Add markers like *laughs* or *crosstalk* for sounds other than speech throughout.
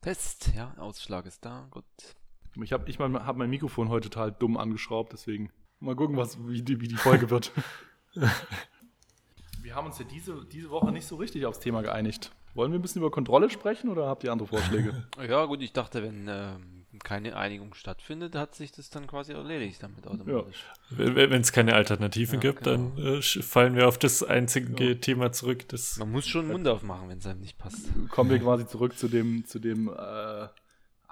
Test, ja, Ausschlag ist da, gut. Ich habe ich mein, hab mein Mikrofon heute total dumm angeschraubt, deswegen mal gucken, was, wie, die, wie die Folge wird. *laughs* wir haben uns ja diese, diese Woche nicht so richtig aufs Thema geeinigt. Wollen wir ein bisschen über Kontrolle sprechen oder habt ihr andere Vorschläge? ja, gut, ich dachte, wenn ähm, keine Einigung stattfindet, hat sich das dann quasi erledigt damit automatisch. Ja. Wenn es keine Alternativen ja, gibt, genau. dann äh, fallen wir auf das einzige ja. Thema zurück. Das Man muss schon Mund aufmachen, wenn es einem nicht passt. Kommen wir quasi zurück zu dem, zu dem äh,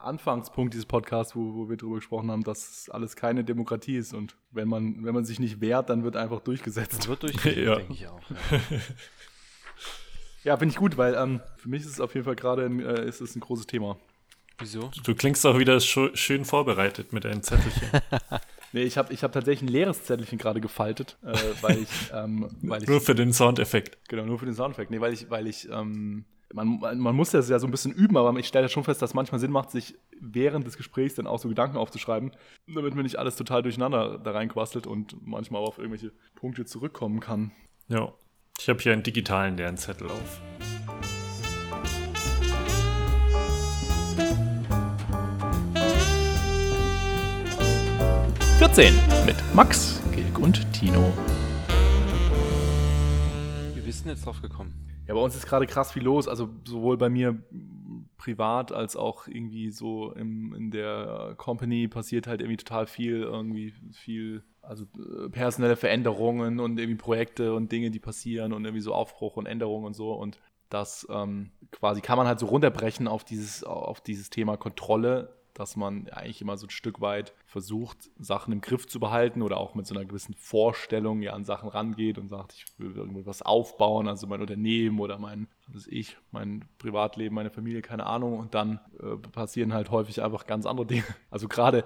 Anfangspunkt dieses Podcasts, wo, wo wir darüber gesprochen haben, dass alles keine Demokratie ist und wenn man, wenn man sich nicht wehrt, dann wird einfach durchgesetzt. Dann wird *laughs* durchgesetzt, ja. denke ich auch. Ja, *laughs* ja finde ich gut, weil ähm, für mich ist es auf jeden Fall gerade äh, ist es ein großes Thema. Wieso? Du klingst auch wieder schön vorbereitet mit deinem Zettelchen. *laughs* nee, ich habe ich hab tatsächlich ein leeres Zettelchen gerade gefaltet, äh, weil ich, ähm, weil ich. Nur für den Soundeffekt. Genau, nur für den Soundeffekt. Nee, weil ich, weil ich, ähm, man, man muss das ja so ein bisschen üben, aber ich stelle schon fest, dass es manchmal Sinn macht, sich während des Gesprächs dann auch so Gedanken aufzuschreiben, damit mir nicht alles total durcheinander da reinquastelt und manchmal auch auf irgendwelche Punkte zurückkommen kann. Ja, ich habe hier einen digitalen Lernzettel auf. 14 mit Max, Gilg und Tino. Wie bist du jetzt drauf gekommen? Ja, bei uns ist gerade krass viel los. Also sowohl bei mir privat als auch irgendwie so im, in der Company passiert halt irgendwie total viel, irgendwie viel, also äh, personelle Veränderungen und irgendwie Projekte und Dinge, die passieren und irgendwie so Aufbruch und Änderungen und so. Und das ähm, quasi kann man halt so runterbrechen auf dieses, auf dieses Thema Kontrolle dass man eigentlich immer so ein Stück weit versucht, Sachen im Griff zu behalten oder auch mit so einer gewissen Vorstellung ja an Sachen rangeht und sagt, ich will irgendwas aufbauen, also mein Unternehmen oder mein, was ich, mein Privatleben, meine Familie, keine Ahnung. Und dann äh, passieren halt häufig einfach ganz andere Dinge. *laughs* Also gerade,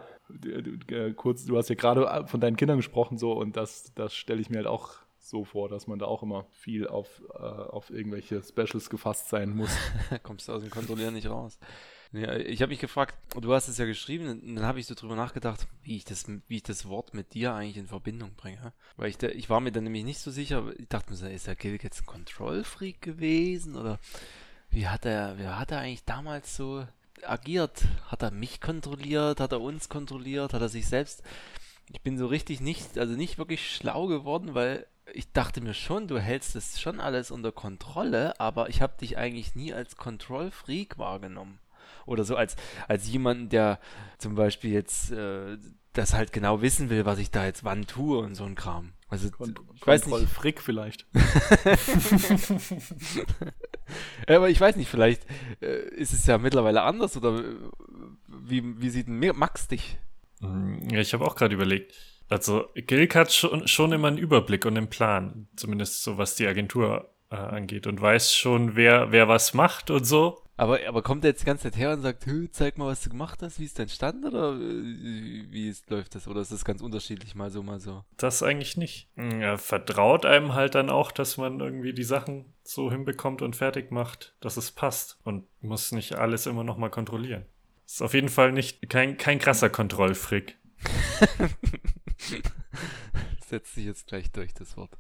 äh, kurz, du hast ja gerade von deinen Kindern gesprochen so und das, das stelle ich mir halt auch so vor, dass man da auch immer viel auf, äh, auf irgendwelche Specials gefasst sein muss. *laughs* Kommst du aus dem Kontrollieren nicht raus. Ja, ich habe mich gefragt, du hast es ja geschrieben, und dann habe ich so drüber nachgedacht, wie ich das, wie ich das Wort mit dir eigentlich in Verbindung bringe. Weil ich, da, ich war mir dann nämlich nicht so sicher, ich dachte mir so, ist der Gilg jetzt ein Control-Freak gewesen? Oder wie hat er, wie hat er eigentlich damals so agiert? Hat er mich kontrolliert? Hat er uns kontrolliert? Hat er sich selbst? Ich bin so richtig nicht, also nicht wirklich schlau geworden, weil ich dachte mir schon, du hältst das schon alles unter Kontrolle, aber ich habe dich eigentlich nie als Control-Freak wahrgenommen oder so als, als jemanden, der zum Beispiel jetzt äh, das halt genau wissen will, was ich da jetzt wann tue und so ein Kram. Also Kon ich weiß nicht. Frick vielleicht. *laughs* aber ich weiß nicht, vielleicht äh, ist es ja mittlerweile anders oder äh, wie, wie sieht Max dich? Hm, ja, ich habe auch gerade überlegt. Also Gilk hat schon, schon immer einen Überblick und einen Plan, zumindest so was die Agentur äh, angeht und weiß schon, wer, wer was macht und so. Aber, aber kommt er jetzt die ganze Zeit her und sagt, zeig mal, was du gemacht hast, wie ist dein Stand oder äh, wie ist, läuft das? Oder ist das ganz unterschiedlich, mal so, mal so? Das eigentlich nicht. Er vertraut einem halt dann auch, dass man irgendwie die Sachen so hinbekommt und fertig macht, dass es passt und muss nicht alles immer nochmal kontrollieren. Ist auf jeden Fall nicht kein, kein krasser Kontrollfrick. *laughs* setzt sich jetzt gleich durch, das Wort.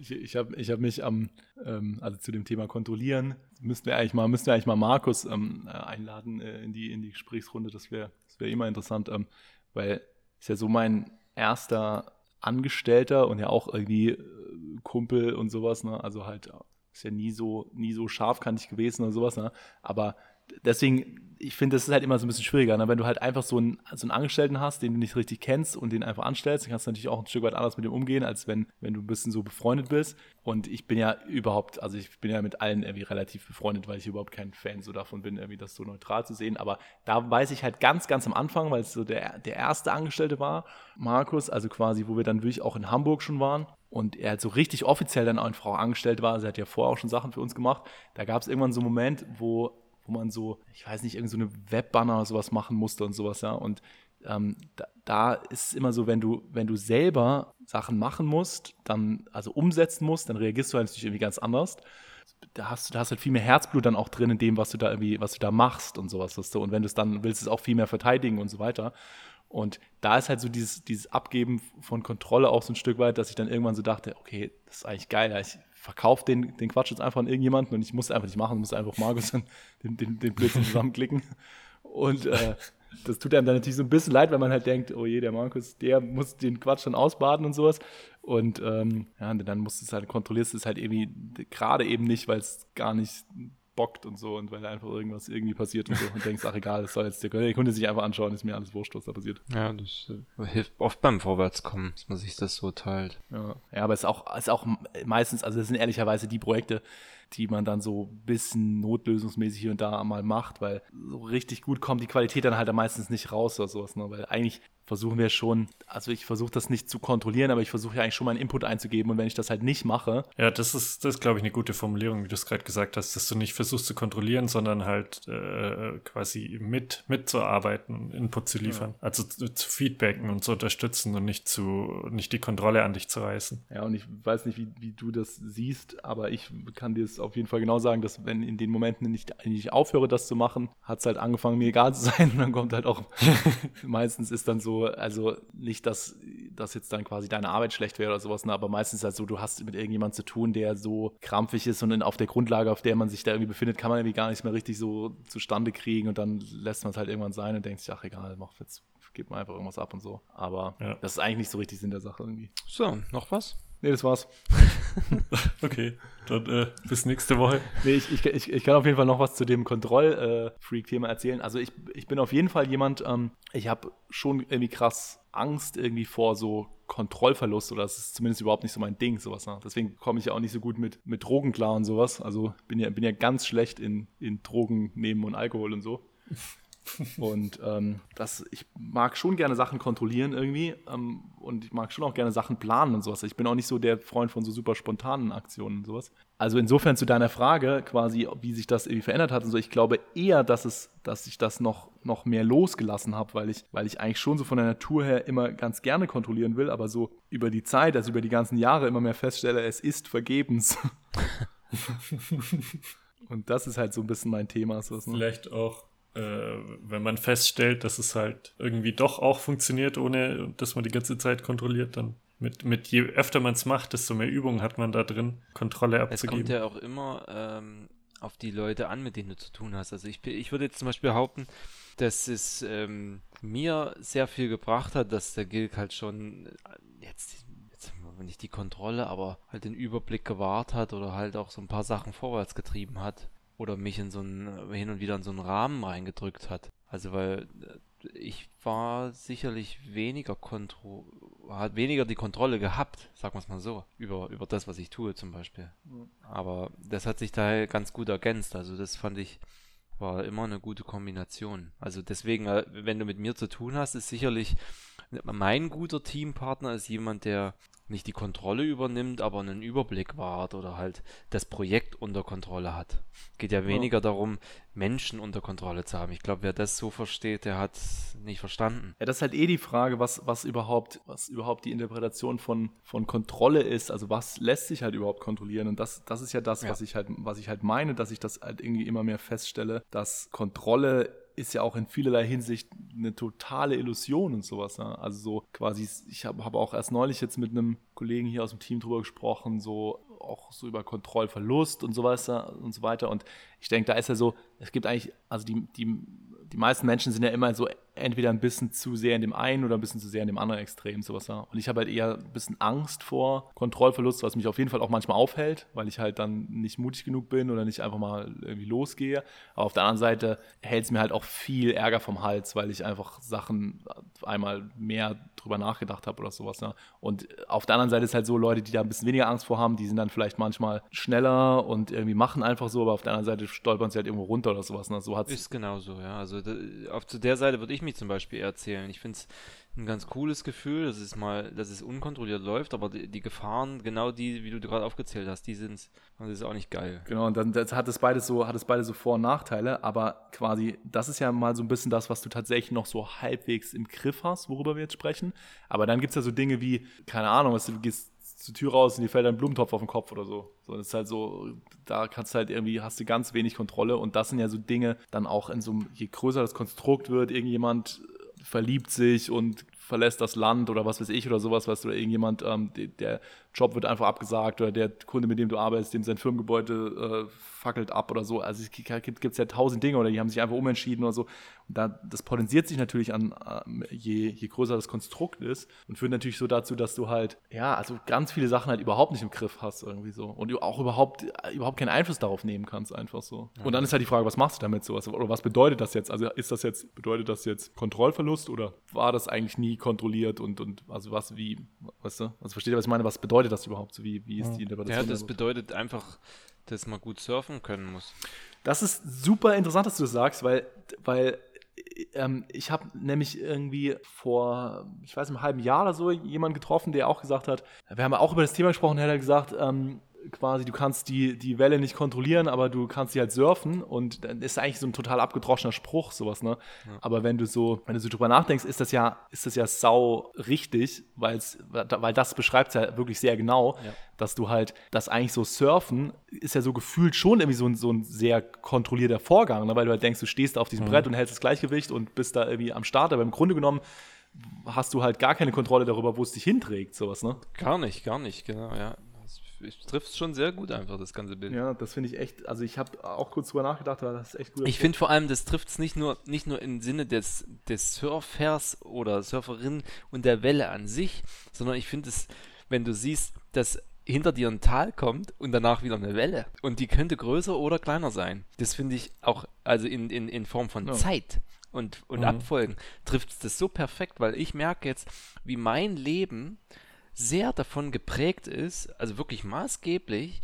ich ich habe ich hab mich am, ähm, also zu dem Thema Kontrollieren, müssten wir eigentlich mal, müssten wir eigentlich mal Markus ähm, äh, einladen äh, in, die, in die Gesprächsrunde. Das wäre das wär immer interessant, ähm, weil ist ja so mein erster Angestellter und ja auch irgendwie äh, Kumpel und sowas, ne? Also halt ist ja nie so, nie so scharfkantig gewesen oder sowas, ne? Aber deswegen, ich finde, das ist halt immer so ein bisschen schwieriger. Ne? Wenn du halt einfach so einen, so einen Angestellten hast, den du nicht richtig kennst und den einfach anstellst, dann kannst du natürlich auch ein Stück weit anders mit dem umgehen, als wenn, wenn du ein bisschen so befreundet bist. Und ich bin ja überhaupt, also ich bin ja mit allen irgendwie relativ befreundet, weil ich überhaupt kein Fan so davon bin, irgendwie das so neutral zu sehen. Aber da weiß ich halt ganz, ganz am Anfang, weil es so der, der erste Angestellte war, Markus, also quasi, wo wir dann wirklich auch in Hamburg schon waren und er halt so richtig offiziell dann einfach auch angestellt war, er hat ja vorher auch schon Sachen für uns gemacht, da gab es irgendwann so einen Moment, wo wo man so, ich weiß nicht, irgendeine so Webbanner oder sowas machen musste und sowas, ja. Und ähm, da, da, ist es immer so, wenn du, wenn du selber Sachen machen musst, dann, also umsetzen musst, dann reagierst du halt natürlich irgendwie ganz anders. Da hast du, da hast halt viel mehr Herzblut dann auch drin in dem, was du da irgendwie, was du da machst und sowas, weißt du. Und wenn du es dann willst, es auch viel mehr verteidigen und so weiter. Und da ist halt so dieses, dieses Abgeben von Kontrolle auch so ein Stück weit, dass ich dann irgendwann so dachte, okay, das ist eigentlich geil. Ich verkaufe den, den Quatsch jetzt einfach an irgendjemanden und ich muss einfach nicht machen, muss einfach Markus dann den, den, den Blödsinn *laughs* zusammenklicken. Und äh, das tut einem dann natürlich so ein bisschen leid, wenn man halt denkt, oh je, der Markus, der muss den Quatsch dann ausbaden und sowas. Und ähm, ja, und dann musst du es halt, kontrollierst es halt irgendwie gerade eben nicht, weil es gar nicht bockt und so und weil einfach irgendwas irgendwie passiert und so und denkst, ach egal, das soll jetzt der, Kunde sich einfach anschauen, ist mir alles wurscht, was da passiert. Ja, das äh, hilft oft beim Vorwärtskommen, dass man sich das so teilt. Ja, ja aber es ist auch, ist auch meistens, also das sind ehrlicherweise die Projekte, die man dann so ein bisschen notlösungsmäßig hier und da mal macht, weil so richtig gut kommt die Qualität dann halt meistens nicht raus oder sowas, ne? weil eigentlich versuchen wir schon, also ich versuche das nicht zu kontrollieren, aber ich versuche ja eigentlich schon meinen Input einzugeben und wenn ich das halt nicht mache. Ja, das ist, das ist glaube ich, eine gute Formulierung, wie du es gerade gesagt hast, dass du nicht versuchst zu kontrollieren, sondern halt äh, quasi mit, mitzuarbeiten, Input zu liefern. Ja. Also zu, zu, feedbacken und zu unterstützen und nicht zu, nicht die Kontrolle an dich zu reißen. Ja, und ich weiß nicht, wie, wie du das siehst, aber ich kann dir es auf jeden Fall genau sagen, dass wenn in den Momenten nicht, ich aufhöre, das zu machen, hat es halt angefangen, mir egal zu *laughs* sein und dann kommt halt auch, *laughs* meistens ist dann so, also nicht, dass, dass jetzt dann quasi deine Arbeit schlecht wäre oder sowas, ne, aber meistens ist es halt so, du hast mit irgendjemandem zu tun, der so krampfig ist und in, auf der Grundlage, auf der man sich da irgendwie befindet, kann man irgendwie gar nicht mehr richtig so zustande kriegen und dann lässt man es halt irgendwann sein und denkt sich, ach egal, mach jetzt, gib mal einfach irgendwas ab und so. Aber ja. das ist eigentlich nicht so richtig Sinn der Sache irgendwie. So, noch was? Nee, das war's. *laughs* okay, dann äh, bis nächste Woche. Nee, ich, ich, ich, ich, kann auf jeden Fall noch was zu dem Kontroll-Freak-Thema erzählen. Also ich, ich bin auf jeden Fall jemand, ähm, ich habe schon irgendwie krass Angst irgendwie vor so Kontrollverlust oder das ist zumindest überhaupt nicht so mein Ding, sowas. Ne? Deswegen komme ich ja auch nicht so gut mit, mit Drogen klar und sowas. Also bin ja, bin ja ganz schlecht in, in Drogen nehmen und Alkohol und so. Und ähm, das, ich mag schon gerne Sachen kontrollieren irgendwie ähm, und ich mag schon auch gerne Sachen planen und sowas. Ich bin auch nicht so der Freund von so super spontanen Aktionen und sowas. Also insofern zu deiner Frage quasi, wie sich das irgendwie verändert hat und so, ich glaube eher, dass es, dass ich das noch, noch mehr losgelassen habe, weil ich, weil ich eigentlich schon so von der Natur her immer ganz gerne kontrollieren will, aber so über die Zeit, also über die ganzen Jahre immer mehr feststelle, es ist vergebens. *laughs* und das ist halt so ein bisschen mein Thema. Sowas, ne? Vielleicht auch wenn man feststellt, dass es halt irgendwie doch auch funktioniert, ohne dass man die ganze Zeit kontrolliert, dann mit, mit je öfter man es macht, desto mehr Übung hat man da drin, Kontrolle abzugeben. Es kommt ja auch immer ähm, auf die Leute an, mit denen du zu tun hast. Also ich, ich würde jetzt zum Beispiel behaupten, dass es ähm, mir sehr viel gebracht hat, dass der Gilg halt schon äh, jetzt, jetzt nicht die Kontrolle, aber halt den Überblick gewahrt hat oder halt auch so ein paar Sachen vorwärts getrieben hat oder mich in so einen, hin und wieder in so einen Rahmen reingedrückt hat. Also weil äh, ich war sicherlich weniger Kontro hat weniger die Kontrolle gehabt, sagen wir es mal so, über, über das, was ich tue zum Beispiel. Aber das hat sich da ganz gut ergänzt. Also das fand ich, war immer eine gute Kombination. Also deswegen, äh, wenn du mit mir zu tun hast, ist sicherlich mein guter Teampartner ist jemand, der nicht die Kontrolle übernimmt, aber einen Überblick wahrt oder halt das Projekt unter Kontrolle hat. Geht ja weniger ja. darum, Menschen unter Kontrolle zu haben. Ich glaube, wer das so versteht, der hat nicht verstanden. Ja, das ist halt eh die Frage, was, was überhaupt, was überhaupt die Interpretation von, von Kontrolle ist. Also was lässt sich halt überhaupt kontrollieren? Und das, das ist ja das, ja. was ich halt, was ich halt meine, dass ich das halt irgendwie immer mehr feststelle, dass Kontrolle ist ja auch in vielerlei Hinsicht eine totale Illusion und sowas. Ne? Also so quasi, ich habe hab auch erst neulich jetzt mit einem Kollegen hier aus dem Team drüber gesprochen, so auch so über Kontrollverlust und sowas und so weiter. Und ich denke, da ist ja so, es gibt eigentlich, also die, die, die meisten Menschen sind ja immer so entweder ein bisschen zu sehr in dem einen oder ein bisschen zu sehr in dem anderen Extrem, sowas. Ja. Und ich habe halt eher ein bisschen Angst vor Kontrollverlust, was mich auf jeden Fall auch manchmal aufhält, weil ich halt dann nicht mutig genug bin oder nicht einfach mal irgendwie losgehe. Aber auf der anderen Seite hält es mir halt auch viel Ärger vom Hals, weil ich einfach Sachen einmal mehr drüber nachgedacht habe oder sowas. Ja. Und auf der anderen Seite ist halt so, Leute, die da ein bisschen weniger Angst vor haben, die sind dann vielleicht manchmal schneller und irgendwie machen einfach so, aber auf der anderen Seite stolpern sie halt irgendwo runter oder sowas. Ne. So hat's ist genauso, ja. Also auf zu der Seite würde ich mich zum Beispiel erzählen. Ich finde es ein ganz cooles Gefühl, dass es mal, dass es unkontrolliert läuft, aber die, die Gefahren, genau die, wie du gerade aufgezählt hast, die sind, das ist auch nicht geil. Genau, und dann hat es beides so, hat es beide so Vor- und Nachteile, aber quasi, das ist ja mal so ein bisschen das, was du tatsächlich noch so halbwegs im Griff hast, worüber wir jetzt sprechen. Aber dann gibt es ja so Dinge wie, keine Ahnung, was du gehst zur Tür raus und dir fällt ein Blumentopf auf den Kopf oder so. So, das ist halt so, da kannst du halt irgendwie, hast du ganz wenig Kontrolle und das sind ja so Dinge, dann auch in so einem, je größer das Konstrukt wird, irgendjemand verliebt sich und verlässt das Land oder was weiß ich oder sowas, weißt du, oder irgendjemand, ähm, der, Job wird einfach abgesagt oder der Kunde, mit dem du arbeitest, dem sein Firmengebäude äh, fackelt ab oder so. Also es gibt es ja tausend Dinge oder die haben sich einfach umentschieden oder so. Und da, das potenziert sich natürlich an, äh, je, je größer das Konstrukt ist und führt natürlich so dazu, dass du halt, ja, also ganz viele Sachen halt überhaupt nicht im Griff hast irgendwie so. Und du auch überhaupt, überhaupt keinen Einfluss darauf nehmen kannst, einfach so. Und dann ist halt die Frage, was machst du damit so? Oder was bedeutet das jetzt? Also ist das jetzt, bedeutet das jetzt Kontrollverlust oder war das eigentlich nie kontrolliert und, und also was, wie, weißt du? Also versteht ihr, was ich meine? Was bedeutet das überhaupt? So wie, wie ist die Interpretation? Ja, das bedeutet einfach, dass man gut surfen können muss. Das ist super interessant, dass du das sagst, weil, weil ähm, ich habe nämlich irgendwie vor, ich weiß, einem halben Jahr oder so jemanden getroffen, der auch gesagt hat, wir haben auch über das Thema gesprochen, der hat gesagt, ähm, quasi, du kannst die, die Welle nicht kontrollieren, aber du kannst sie halt surfen und dann ist eigentlich so ein total abgedroschener Spruch, sowas, ne? Ja. Aber wenn du so, wenn du so drüber nachdenkst, ist das ja, ist das ja sau richtig, weil's, weil das beschreibt es ja wirklich sehr genau, ja. dass du halt, dass eigentlich so Surfen ist ja so gefühlt schon irgendwie so ein, so ein sehr kontrollierter Vorgang, ne? weil du halt denkst, du stehst auf diesem mhm. Brett und hältst das Gleichgewicht und bist da irgendwie am Start, aber im Grunde genommen hast du halt gar keine Kontrolle darüber, wo es dich hinträgt, sowas, ne? Gar nicht, gar nicht, genau, ja trifft es schon sehr gut einfach, das ganze Bild. Ja, das finde ich echt, also ich habe auch kurz drüber nachgedacht, aber das ist echt gut. Ich finde vor allem, das trifft es nicht nur, nicht nur im Sinne des, des Surfers oder Surferin und der Welle an sich, sondern ich finde es, wenn du siehst, dass hinter dir ein Tal kommt und danach wieder eine Welle. Und die könnte größer oder kleiner sein. Das finde ich auch, also in, in, in Form von ja. Zeit und, und mhm. Abfolgen, trifft es das so perfekt, weil ich merke jetzt, wie mein Leben sehr davon geprägt ist, also wirklich maßgeblich,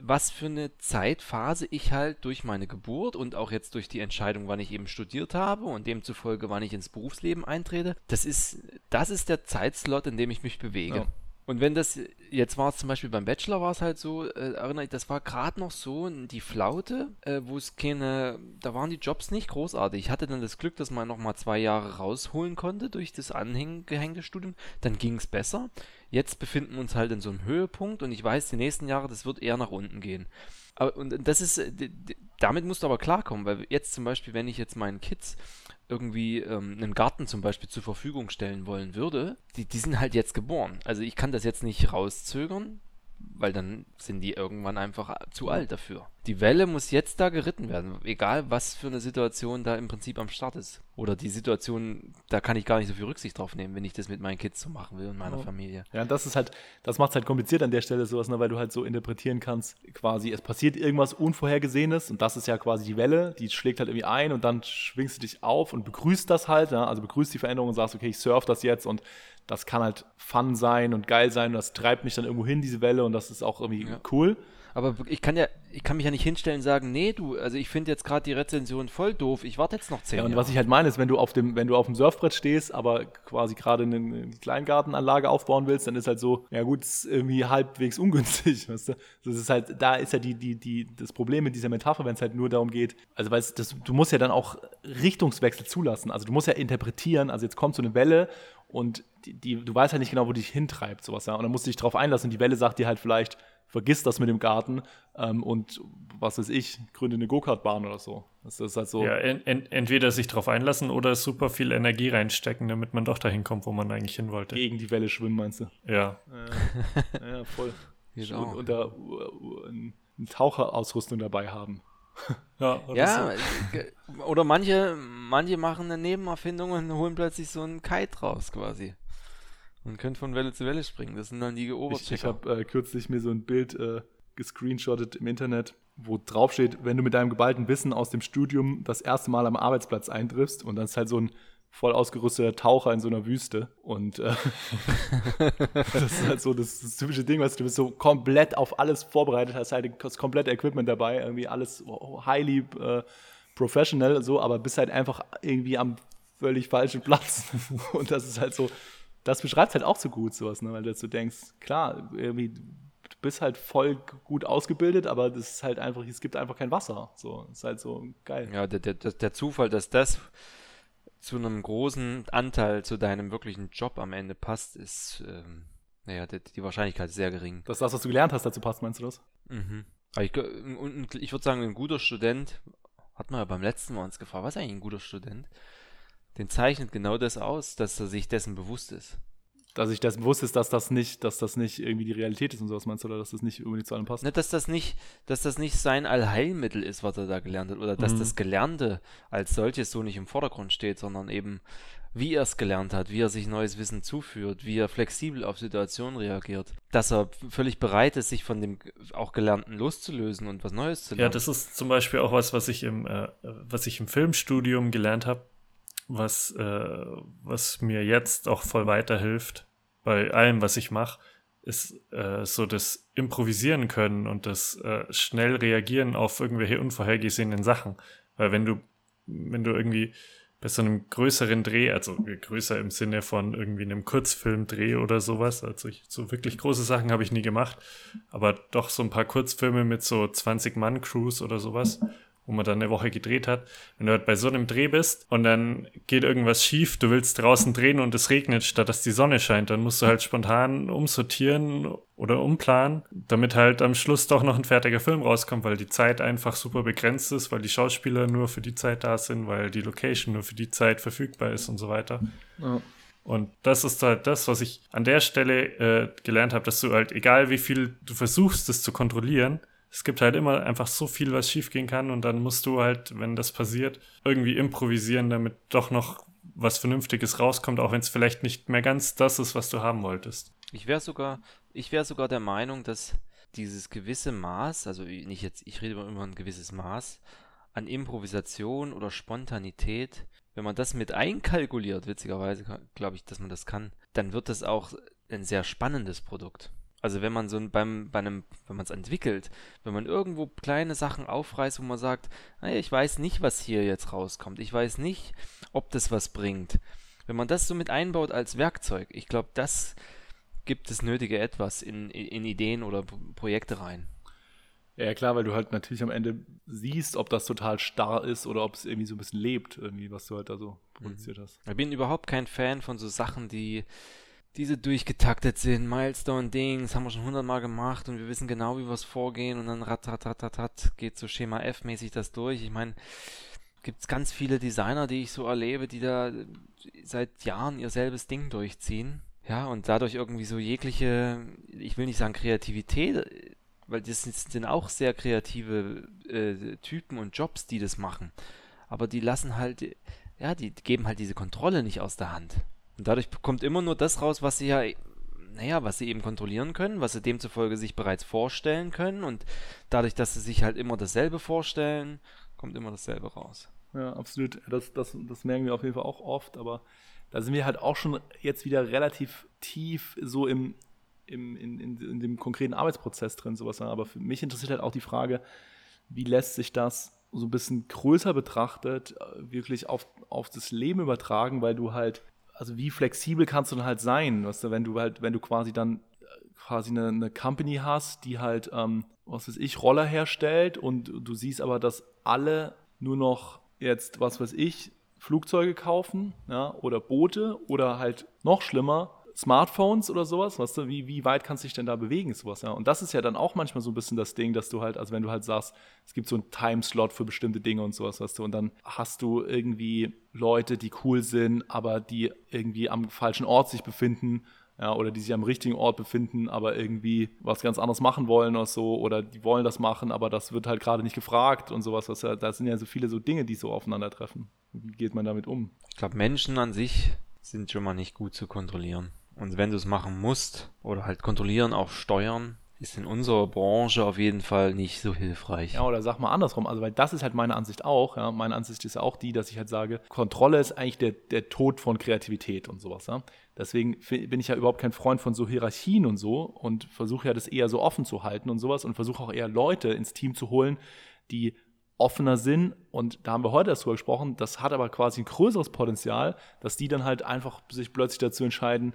was für eine Zeitphase ich halt durch meine Geburt und auch jetzt durch die Entscheidung, wann ich eben studiert habe und demzufolge, wann ich ins Berufsleben eintrete, das ist, das ist der Zeitslot, in dem ich mich bewege. Ja. Und wenn das, jetzt war es zum Beispiel beim Bachelor war es halt so, äh, erinnere ich, das war gerade noch so die Flaute, äh, wo es keine, da waren die Jobs nicht großartig. Ich hatte dann das Glück, dass man nochmal zwei Jahre rausholen konnte durch das angehängte Studium. Dann ging es besser. Jetzt befinden wir uns halt in so einem Höhepunkt und ich weiß, die nächsten Jahre, das wird eher nach unten gehen. Aber, und das ist, äh, damit musst du aber klarkommen, weil jetzt zum Beispiel, wenn ich jetzt meinen Kids irgendwie ähm, einen Garten zum Beispiel zur Verfügung stellen wollen würde, die, die sind halt jetzt geboren. Also ich kann das jetzt nicht rauszögern, weil dann sind die irgendwann einfach zu alt dafür. Die Welle muss jetzt da geritten werden, egal was für eine Situation da im Prinzip am Start ist. Oder die Situation, da kann ich gar nicht so viel Rücksicht drauf nehmen, wenn ich das mit meinen Kids so machen will und meiner oh. Familie. Ja, das ist halt, das macht es halt kompliziert an der Stelle sowas, ne, weil du halt so interpretieren kannst, quasi, es passiert irgendwas Unvorhergesehenes und das ist ja quasi die Welle, die schlägt halt irgendwie ein und dann schwingst du dich auf und begrüßt das halt, ja, also begrüßt die Veränderung und sagst, okay, ich surf das jetzt und das kann halt Fun sein und geil sein und das treibt mich dann irgendwo hin, diese Welle und das ist auch irgendwie ja. cool. Aber ich kann ja, ich kann mich ja nicht hinstellen und sagen, nee, du, also ich finde jetzt gerade die Rezension voll doof, ich warte jetzt noch zehn Ja, und Jahre. was ich halt meine, ist, wenn du auf dem, wenn du auf dem Surfbrett stehst, aber quasi gerade eine Kleingartenanlage aufbauen willst, dann ist halt so, ja gut, ist irgendwie halbwegs ungünstig, *laughs* weißt du? Das ist halt, da ist ja die, die, die, das Problem mit dieser Metapher, wenn es halt nur darum geht, also weil das, du musst ja dann auch Richtungswechsel zulassen, also du musst ja interpretieren, also jetzt kommt so eine Welle und die, die, du weißt halt nicht genau, wo dich hintreibt, sowas, ja. Und dann musst du dich drauf einlassen. Die Welle sagt dir halt vielleicht, vergiss das mit dem Garten ähm, und was weiß ich, gründe eine Go-Kart-Bahn oder so. Das ist halt so. Ja, en, en, entweder sich drauf einlassen oder super viel Energie reinstecken, damit man doch dahin kommt, wo man eigentlich hin wollte. Gegen die Welle schwimmen, meinst du? Ja. Äh, ja, voll. *laughs* und, und da uh, eine Taucherausrüstung dabei haben. Ja, *laughs* ja oder manche, manche machen eine Nebenerfindung und holen plötzlich so einen Kite raus quasi. Man könnte von Welle zu Welle springen. Das sind dann die Oberchecker. Ich, ich habe äh, kürzlich mir so ein Bild äh, gescreenshottet im Internet, wo drauf steht, wenn du mit deinem geballten Wissen aus dem Studium das erste Mal am Arbeitsplatz eintriffst und dann ist halt so ein voll ausgerüsteter Taucher in so einer Wüste. Und äh, *laughs* das ist halt so das, das, typische Ding, was du bist so komplett auf alles vorbereitet, hast halt das komplette Equipment dabei, irgendwie alles highly äh, professional, so, aber bist halt einfach irgendwie am völlig falschen Platz. *laughs* und das ist halt so, das beschreibt halt auch so gut sowas, ne? weil du so denkst, klar, irgendwie, du bist halt voll gut ausgebildet, aber das ist halt einfach, es gibt einfach kein Wasser. So, ist halt so geil. Ja, der, der, der Zufall, dass das zu einem großen Anteil zu deinem wirklichen Job am Ende passt, ist, ähm, naja, die, die, Wahrscheinlichkeit ist sehr gering. Dass das, was du gelernt hast, dazu passt, meinst du das? Mhm. Aber ich, ich würde sagen, ein guter Student, hat man ja beim letzten Mal uns gefragt, was ist eigentlich ein guter Student? den zeichnet genau das aus, dass er sich dessen bewusst ist. Dass ich das bewusst ist, dass das nicht, dass das nicht irgendwie die Realität ist und sowas meinst du, oder dass das nicht unbedingt zu allem passt? Ne, dass das nicht, dass das nicht sein Allheilmittel ist, was er da gelernt hat, oder dass Mhm. das Gelernte als solches so nicht im Vordergrund steht, sondern eben, wie er es gelernt hat, wie er sich neues Wissen zuführt, wie er flexibel auf Situationen reagiert, dass er völlig bereit ist, sich von dem auch Gelernten loszulösen und was Neues zu Ja, lernen. das ist zum Beispiel auch was, was ich im, äh, was ich im Filmstudium gelernt habe, was, äh, was mir jetzt auch voll weiterhilft bei allem, was ich mache, ist äh, so das Improvisieren können und das äh, schnell reagieren auf irgendwelche unvorhergesehenen Sachen. Weil wenn du, wenn du irgendwie bei so einem größeren Dreh, also größer im Sinne von irgendwie einem Kurzfilmdreh oder sowas, also ich, so wirklich große Sachen habe ich nie gemacht, aber doch so ein paar Kurzfilme mit so 20 Mann Crews oder sowas, wo man dann eine Woche gedreht hat. Wenn du halt bei so einem Dreh bist und dann geht irgendwas schief, du willst draußen drehen und es regnet, statt dass die Sonne scheint, dann musst du halt spontan umsortieren oder umplanen, damit halt am Schluss doch noch ein fertiger Film rauskommt, weil die Zeit einfach super begrenzt ist, weil die Schauspieler nur für die Zeit da sind, weil die Location nur für die Zeit verfügbar ist und so weiter. Ja. Und das ist halt das, was ich an der Stelle äh, gelernt habe, dass du halt, egal wie viel du versuchst, das zu kontrollieren, es gibt halt immer einfach so viel, was schiefgehen kann und dann musst du halt, wenn das passiert, irgendwie improvisieren, damit doch noch was Vernünftiges rauskommt, auch wenn es vielleicht nicht mehr ganz das ist, was du haben wolltest. Ich wäre sogar, ich wäre sogar der Meinung, dass dieses gewisse Maß, also nicht jetzt, ich rede immer über ein gewisses Maß an Improvisation oder Spontanität, wenn man das mit einkalkuliert, witzigerweise glaube ich, dass man das kann, dann wird das auch ein sehr spannendes Produkt. Also wenn man so ein, beim, bei einem, wenn man es entwickelt, wenn man irgendwo kleine Sachen aufreißt, wo man sagt, naja, ich weiß nicht, was hier jetzt rauskommt, ich weiß nicht, ob das was bringt. Wenn man das so mit einbaut als Werkzeug, ich glaube, das gibt das nötige Etwas in, in Ideen oder Projekte rein. Ja, klar, weil du halt natürlich am Ende siehst, ob das total starr ist oder ob es irgendwie so ein bisschen lebt, irgendwie, was du halt da so produziert hast. Ich bin überhaupt kein Fan von so Sachen, die, die so durchgetaktet sind. Milestone-Dings haben wir schon hundertmal gemacht und wir wissen genau, wie wir es vorgehen und dann rat, rat, rat, rat, rat, geht so Schema F-mäßig das durch. Ich meine, gibt es ganz viele Designer, die ich so erlebe, die da seit Jahren ihr selbes Ding durchziehen. Ja, und dadurch irgendwie so jegliche, ich will nicht sagen Kreativität, weil das sind auch sehr kreative äh, Typen und Jobs, die das machen. Aber die lassen halt, ja, die geben halt diese Kontrolle nicht aus der Hand. Und dadurch kommt immer nur das raus, was sie ja, naja, was sie eben kontrollieren können, was sie demzufolge sich bereits vorstellen können. Und dadurch, dass sie sich halt immer dasselbe vorstellen, kommt immer dasselbe raus. Ja, absolut. Das, das, das merken wir auf jeden Fall auch oft, aber da sind wir halt auch schon jetzt wieder relativ tief so im, im, in, in, in dem konkreten Arbeitsprozess drin, sowas. Aber für mich interessiert halt auch die Frage, wie lässt sich das so ein bisschen größer betrachtet, äh, wirklich auf, auf das Leben übertragen, weil du halt, also wie flexibel kannst du dann halt sein, weißt du, wenn du halt, wenn du quasi dann äh, quasi eine, eine Company hast, die halt, ähm, was weiß ich, Roller herstellt und du siehst aber, dass alle nur noch jetzt, was weiß ich, Flugzeuge kaufen, ja, oder Boote oder halt noch schlimmer, Smartphones oder sowas, weißt du, wie, wie weit kannst du dich denn da bewegen, sowas, ja. Und das ist ja dann auch manchmal so ein bisschen das Ding, dass du halt, also wenn du halt sagst, es gibt so einen Timeslot für bestimmte Dinge und sowas, weißt du, und dann hast du irgendwie Leute, die cool sind, aber die irgendwie am falschen Ort sich befinden, ja, oder die sich am richtigen Ort befinden, aber irgendwie was ganz anderes machen wollen oder so, oder die wollen das machen, aber das wird halt gerade nicht gefragt und sowas, was ja, da sind ja so viele so Dinge, die so aufeinandertreffen. Wie geht man damit um? Ich glaube, Menschen an sich sind schon mal nicht gut zu kontrollieren. Und wenn du es machen musst oder halt kontrollieren, auch steuern, ist in unserer Branche auf jeden Fall nicht so hilfreich. Ja, oder sag mal andersrum, also weil das ist halt meine Ansicht auch, ja, meine Ansicht ist auch die, dass ich halt sage, Kontrolle ist eigentlich der, der Tod von Kreativität und sowas, ja. Deswegen bin ich ja überhaupt kein Freund von so Hierarchien und so und versuche ja das eher so offen zu halten und sowas und versuche auch eher Leute ins Team zu holen, die offener sind und da haben wir heute erst drüber gesprochen, das hat aber quasi ein größeres Potenzial, dass die dann halt einfach sich plötzlich dazu entscheiden,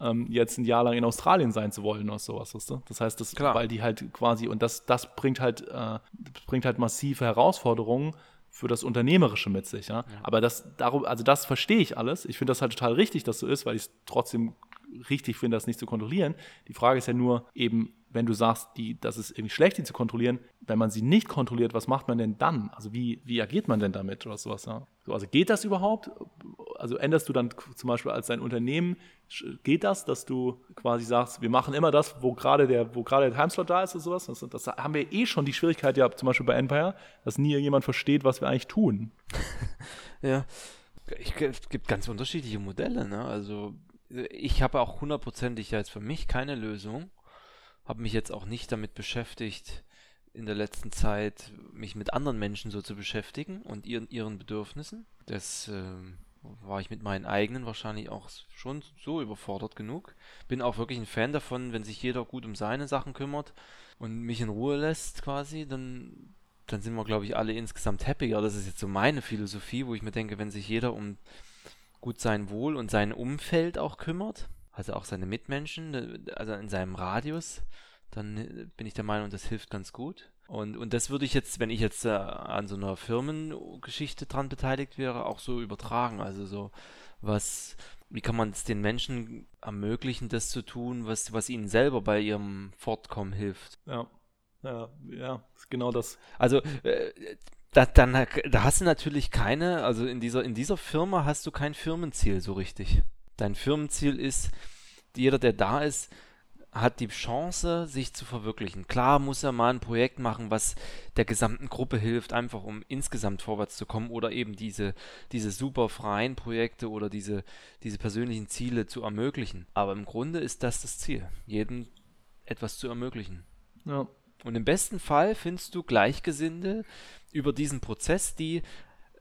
ähm, jetzt ein Jahr lang in Australien sein zu wollen oder sowas, weißt du? Das heißt, das, Klar. weil die halt quasi, und das, das bringt halt, äh, bringt halt massive Herausforderungen für das Unternehmerische mit sich, ja. Aber das, darum, also das verstehe ich alles. Ich finde das halt total richtig, dass so ist, weil ich es trotzdem richtig finde, das nicht zu kontrollieren. Die Frage ist ja nur eben, wenn du sagst, die, das ist irgendwie schlecht, die zu kontrollieren, wenn man sie nicht kontrolliert, was macht man denn dann? Also wie, wie agiert man denn damit oder sowas? Ja? So, also geht das überhaupt? also änderst du dann zum Beispiel als dein Unternehmen, geht das, dass du quasi sagst, wir machen immer das, wo gerade der, wo gerade der Timeslot da ist oder sowas? Das, das haben wir eh schon die Schwierigkeit ja zum Beispiel bei Empire, dass nie jemand versteht, was wir eigentlich tun. *laughs* ja. Ich, es gibt ganz unterschiedliche Modelle, ne? Also ich habe auch hundertprozentig jetzt für mich keine Lösung. Habe mich jetzt auch nicht damit beschäftigt, in der letzten Zeit mich mit anderen Menschen so zu beschäftigen und ihren, ihren Bedürfnissen. Das äh, war ich mit meinen eigenen wahrscheinlich auch schon so überfordert genug. Bin auch wirklich ein Fan davon, wenn sich jeder gut um seine Sachen kümmert und mich in Ruhe lässt quasi, dann, dann sind wir, glaube ich, alle insgesamt happier. Das ist jetzt so meine Philosophie, wo ich mir denke, wenn sich jeder um gut sein Wohl und sein Umfeld auch kümmert, also auch seine Mitmenschen, also in seinem Radius, dann bin ich der Meinung, das hilft ganz gut. Und, und das würde ich jetzt, wenn ich jetzt äh, an so einer Firmengeschichte dran beteiligt wäre, auch so übertragen. Also so, was, wie kann man es den Menschen ermöglichen, das zu tun, was, was ihnen selber bei ihrem Fortkommen hilft? Ja, ja, ja, genau das. Also, äh, da, dann, da hast du natürlich keine, also in dieser, in dieser Firma hast du kein Firmenziel so richtig. Dein Firmenziel ist, jeder, der da ist, hat die Chance, sich zu verwirklichen. Klar muss er mal ein Projekt machen, was der gesamten Gruppe hilft, einfach um insgesamt vorwärts zu kommen oder eben diese, diese super freien Projekte oder diese, diese persönlichen Ziele zu ermöglichen. Aber im Grunde ist das das Ziel, jedem etwas zu ermöglichen. Ja. Und im besten Fall findest du Gleichgesinnte über diesen Prozess, die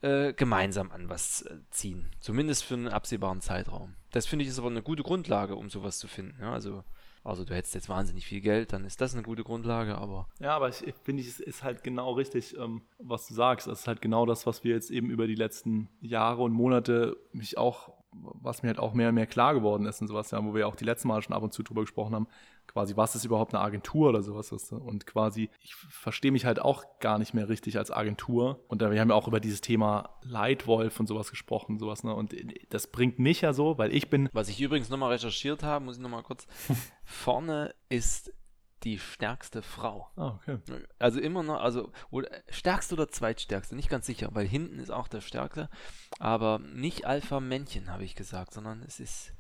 äh, gemeinsam an was äh, ziehen. Zumindest für einen absehbaren Zeitraum. Das finde ich ist aber eine gute Grundlage, um sowas zu finden. Ja, also also du hättest jetzt wahnsinnig viel Geld, dann ist das eine gute Grundlage, aber. Ja, aber ich finde, es ist halt genau richtig, ähm, was du sagst. Es ist halt genau das, was wir jetzt eben über die letzten Jahre und Monate mich auch was mir halt auch mehr und mehr klar geworden ist und sowas, ja, wo wir auch die letzten Mal schon ab und zu drüber gesprochen haben, quasi, was ist überhaupt eine Agentur oder sowas ist. Und quasi, ich verstehe mich halt auch gar nicht mehr richtig als Agentur. Und wir haben ja auch über dieses Thema Leitwolf und sowas gesprochen, sowas, ne? Und das bringt mich ja so, weil ich bin. Was ich übrigens nochmal recherchiert habe, muss ich nochmal kurz. *laughs* vorne ist die stärkste Frau. Ah, okay. Also immer noch, also oder, stärkste oder zweitstärkste, nicht ganz sicher, weil hinten ist auch der stärkste, aber nicht Alpha-Männchen, habe ich gesagt, sondern es ist